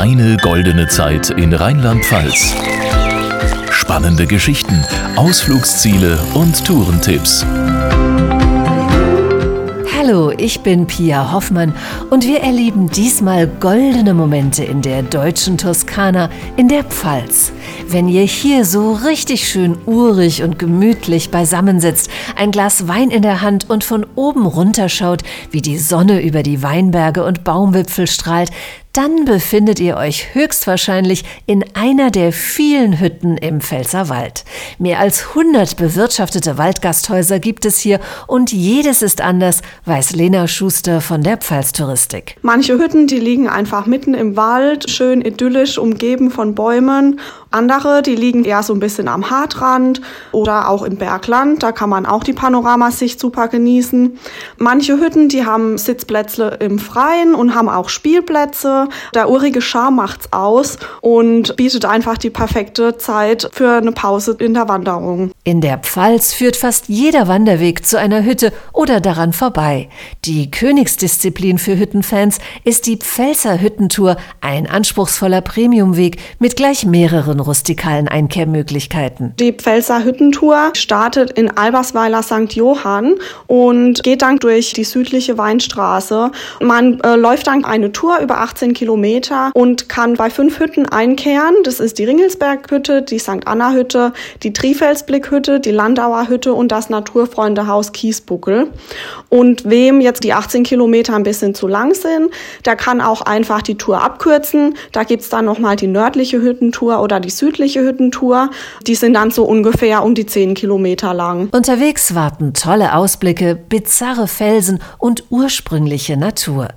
Deine goldene Zeit in Rheinland-Pfalz. Spannende Geschichten, Ausflugsziele und Tourentipps. Hallo, ich bin Pia Hoffmann und wir erleben diesmal goldene Momente in der deutschen Toskana in der Pfalz. Wenn ihr hier so richtig schön urig und gemütlich beisammensitzt, ein Glas Wein in der Hand und von oben runterschaut, wie die Sonne über die Weinberge und Baumwipfel strahlt, dann befindet ihr euch höchstwahrscheinlich in einer der vielen Hütten im Pfälzerwald. Mehr als 100 bewirtschaftete Waldgasthäuser gibt es hier und jedes ist anders, weiß Lena Schuster von der Pfalztouristik. Manche Hütten, die liegen einfach mitten im Wald, schön idyllisch umgeben von Bäumen. Andere, die liegen eher so ein bisschen am Hartrand oder auch im Bergland. Da kann man auch die Panoramasicht super genießen. Manche Hütten, die haben Sitzplätze im Freien und haben auch Spielplätze. Der urige Charme macht's aus und bietet einfach die perfekte Zeit für eine Pause in der Wanderung. In der Pfalz führt fast jeder Wanderweg zu einer Hütte oder daran vorbei. Die Königsdisziplin für Hüttenfans ist die Pfälzer Hüttentour, ein anspruchsvoller Premiumweg mit gleich mehreren rustikalen Einkehrmöglichkeiten. Die Pfälzer Hüttentour startet in Albersweiler St. Johann und geht dann durch die südliche Weinstraße. Man äh, läuft dann eine Tour über 18 Kilometer und kann bei fünf Hütten einkehren. Das ist die Ringelsberghütte, die St. Anna Hütte, die Trifelsblickhütte, die Landauer Hütte und das Naturfreundehaus Kiesbuckel. Und wem jetzt die 18 Kilometer ein bisschen zu lang sind, der kann auch einfach die Tour abkürzen. Da gibt's dann nochmal die nördliche Hüttentour oder die südliche Hüttentour. Die sind dann so ungefähr um die 10 Kilometer lang. Unterwegs warten tolle Ausblicke, bizarre Felsen und ursprüngliche Natur.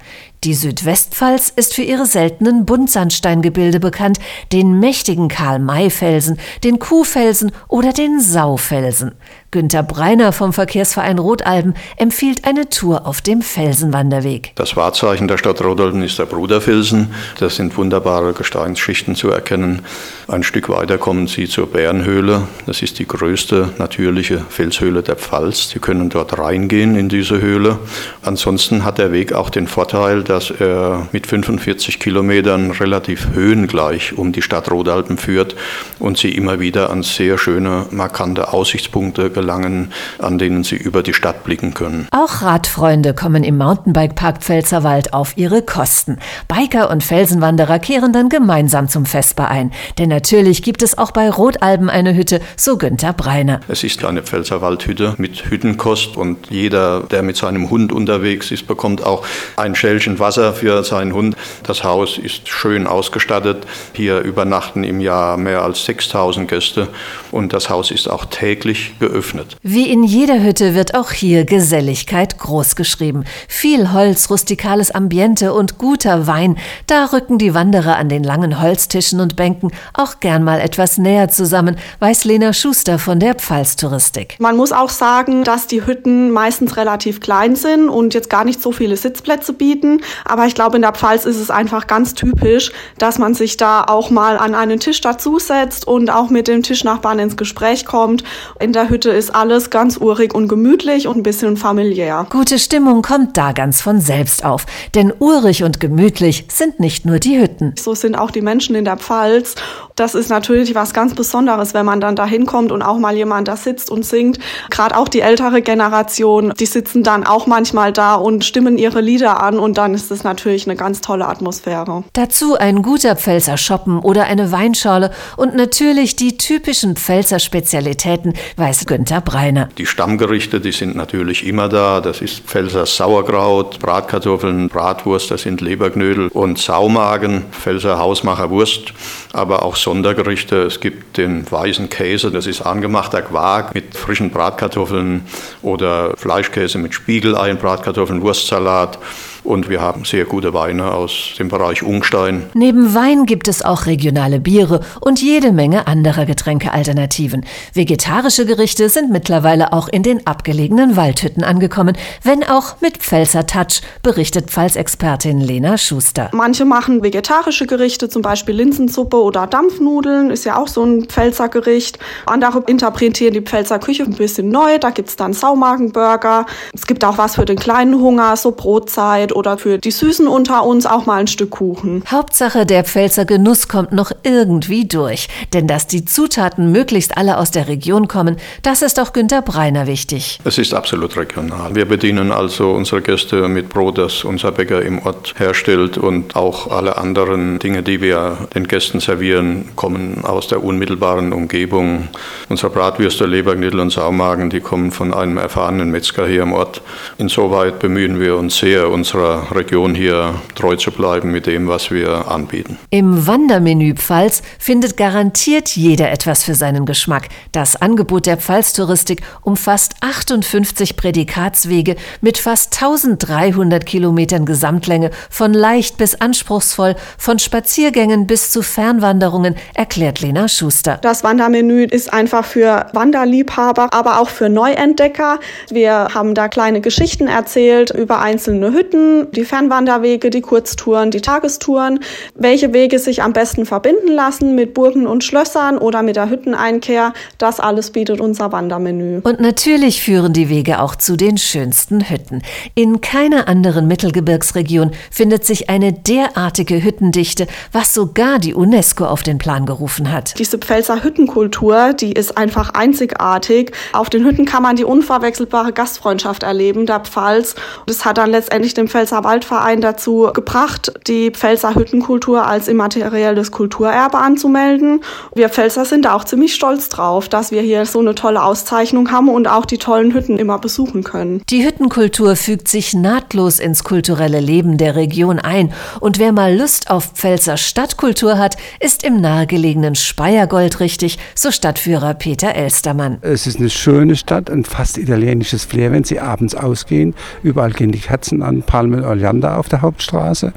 Die Südwestpfalz ist für ihre seltenen Buntsandsteingebilde bekannt, den mächtigen Karl-May-Felsen, den Kuhfelsen oder den Saufelsen. Günter Breiner vom Verkehrsverein Rotalben empfiehlt eine Tour auf dem Felsenwanderweg. Das Wahrzeichen der Stadt Rotalben ist der Bruderfelsen. Das sind wunderbare Gesteinsschichten zu erkennen. Ein Stück weiter kommen Sie zur Bärenhöhle. Das ist die größte natürliche Felshöhle der Pfalz. Sie können dort reingehen in diese Höhle. Ansonsten hat der Weg auch den Vorteil, dass er mit 45 Kilometern relativ höhengleich um die Stadt Rodalben führt und Sie immer wieder an sehr schöne, markante Aussichtspunkte gelangen, an denen Sie über die Stadt blicken können. Auch Radfreunde kommen im Mountainbike-Park Pfälzerwald auf ihre Kosten. Biker und Felsenwanderer kehren dann gemeinsam zum Vesper ein. Denn natürlich gibt es auch bei Rotalben eine Hütte, so Günther Breiner. Es ist eine Pfälzerwaldhütte mit Hüttenkost und jeder, der mit seinem Hund unterwegs ist, bekommt auch ein Schälchen Wasser für seinen Hund. Das Haus ist schön ausgestattet. Hier übernachten im Jahr mehr als 6000 Gäste und das Haus ist auch täglich geöffnet. Wie in jeder Hütte wird auch hier Geselligkeit großgeschrieben. Viel Holz, rustikales Ambiente und guter Wein. Da rücken die Wanderer an den langen Holztischen und Bänken auch gern mal etwas näher zusammen, weiß Lena Schuster von der Pfalztouristik. Man muss auch sagen, dass die Hütten meistens relativ klein sind und jetzt gar nicht so viele Sitzplätze bieten. Aber ich glaube, in der Pfalz ist es einfach ganz typisch, dass man sich da auch mal an einen Tisch dazusetzt und auch mit dem Tischnachbarn ins Gespräch kommt. In der Hütte ist alles ganz urig und gemütlich und ein bisschen familiär. Gute Stimmung kommt da ganz von selbst auf. Denn urig und gemütlich sind nicht nur die Hütten. So sind auch die Menschen in der Pfalz. Das ist natürlich was ganz Besonderes, wenn man dann da hinkommt und auch mal jemand da sitzt und singt. Gerade auch die ältere Generation, die sitzen dann auch manchmal da und stimmen ihre Lieder an und dann ist es natürlich eine ganz tolle Atmosphäre. Dazu ein guter Pfälzer Shoppen oder eine Weinschorle und natürlich die typischen Pfälzer Spezialitäten, weiß Günther Breiner. Die Stammgerichte, die sind natürlich immer da. Das ist Pfälzer Sauerkraut, Bratkartoffeln, Bratwurst, das sind Leberknödel und Saumagen, Pfälzer Hausmacherwurst, aber auch Sondergerichte. Es gibt den weißen Käse, das ist angemachter Quark mit frischen Bratkartoffeln oder Fleischkäse mit Spiegelei, Bratkartoffeln, Wurstsalat. Und wir haben sehr gute Weine aus dem Bereich Ungstein. Neben Wein gibt es auch regionale Biere und jede Menge anderer Getränkealternativen. Vegetarische Gerichte sind mittlerweile auch in den abgelegenen Waldhütten angekommen, wenn auch mit Pfälzer Touch, berichtet Pfalzexpertin Lena Schuster. Manche machen vegetarische Gerichte, zum Beispiel Linsensuppe oder Dampfnudeln, ist ja auch so ein Pfälzer Gericht. Andere interpretieren die Pfälzer Küche ein bisschen neu, da gibt's dann Saumagenburger. Es gibt auch was für den kleinen Hunger, so Brotzeit Brot oder für die Süßen unter uns auch mal ein Stück Kuchen. Hauptsache, der Pfälzer Genuss kommt noch irgendwie durch. Denn dass die Zutaten möglichst alle aus der Region kommen, das ist auch Günter Breiner wichtig. Es ist absolut regional. Wir bedienen also unsere Gäste mit Brot, das unser Bäcker im Ort herstellt und auch alle anderen Dinge, die wir den Gästen servieren, kommen aus der unmittelbaren Umgebung. Unsere Bratwürste, Leberknödel und Saumagen, die kommen von einem erfahrenen Metzger hier im Ort. Insoweit bemühen wir uns sehr, unserer Region hier treu zu bleiben mit dem, was wir anbieten. Im Wandermenü Pfalz findet garantiert jeder etwas für seinen Geschmack. Das Angebot der Pfalztouristik umfasst 58 Prädikatswege mit fast 1300 Kilometern Gesamtlänge, von leicht bis anspruchsvoll, von Spaziergängen bis zu Fernwanderungen, erklärt Lena Schuster. Das Wandermenü ist einfach für Wanderliebhaber, aber auch für Neuentdecker. Wir haben da kleine Geschichten erzählt über einzelne Hütten, die Fernwanderwege, die Kurztouren, die Tagestouren, welche Wege sich am besten verbinden lassen mit Burgen und Schlössern oder mit der Hütteneinkehr. Das alles bietet unser Wandermenü. Und natürlich führen die Wege auch zu den schönsten Hütten. In keiner anderen Mittelgebirgsregion findet sich eine derartige Hüttendichte, was sogar die UNESCO auf den Plan gerufen hat. Diese Pfälzer Hüttenkultur, die ist einfach einzigartig. Auf den Hütten kann man die unverwechselbare Gastfreundschaft erleben, der Pfalz. Das hat dann letztendlich den Pfälzer Waldverein dazu gebracht, die Pfälzer Hüttenkultur als immaterielles Kulturerbe anzumelden. Wir Pfälzer sind da auch ziemlich stolz drauf, dass wir hier so eine tolle Auszeichnung haben und auch die tollen Hütten immer besuchen können. Die Hüttenkultur fügt sich nahtlos ins kulturelle Leben der Region ein. Und wer mal Lust auf Pfälzer Stadtkultur hat, ist im nahegelegenen Speyer richtig, so Stadtführer Peter Elstermann. Es ist eine schöne Stadt, ein fast italienisches Flair, wenn Sie abends ausgehen. Überall gehen die Kerzen an, Palmen Oleander auf der Hauptstraße.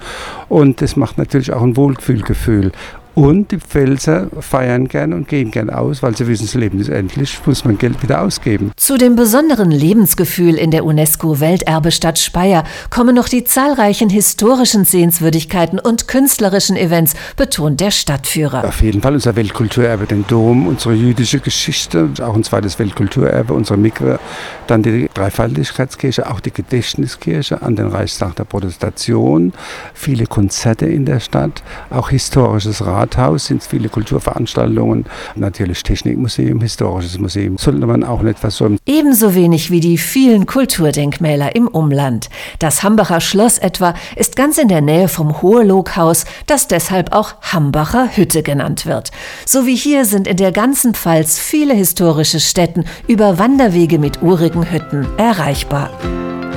Und das macht natürlich auch ein Wohlfühlgefühl. Und die Pfälzer feiern gern und gehen gern aus, weil sie wissen, das Leben ist endlich, muss man Geld wieder ausgeben. Zu dem besonderen Lebensgefühl in der UNESCO-Welterbestadt Speyer kommen noch die zahlreichen historischen Sehenswürdigkeiten und künstlerischen Events, betont der Stadtführer. Auf jeden Fall unser Weltkulturerbe, den Dom, unsere jüdische Geschichte, auch ein zweites Weltkulturerbe, unsere Mikro, dann die Dreifaltigkeitskirche, auch die Gedächtniskirche an den Reichstag der Protestation, viele Konzerte in der Stadt, auch historisches Rad Rathaus sind viele Kulturveranstaltungen, natürlich Technikmuseum, Historisches Museum. Sollte man auch nicht versäumen. Ebenso wenig wie die vielen Kulturdenkmäler im Umland. Das Hambacher Schloss etwa ist ganz in der Nähe vom Hoheloghaus, das deshalb auch Hambacher Hütte genannt wird. So wie hier sind in der ganzen Pfalz viele historische Stätten über Wanderwege mit urigen Hütten erreichbar.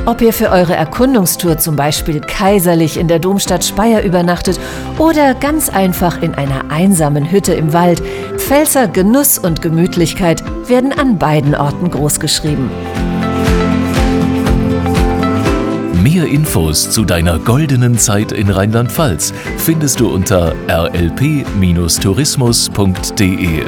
Ob ihr für eure Erkundungstour zum Beispiel kaiserlich in der Domstadt Speyer übernachtet oder ganz einfach in einer einsamen Hütte im Wald, Pfälzer Genuss und Gemütlichkeit werden an beiden Orten großgeschrieben. Mehr Infos zu deiner goldenen Zeit in Rheinland-Pfalz findest du unter rlp-tourismus.de.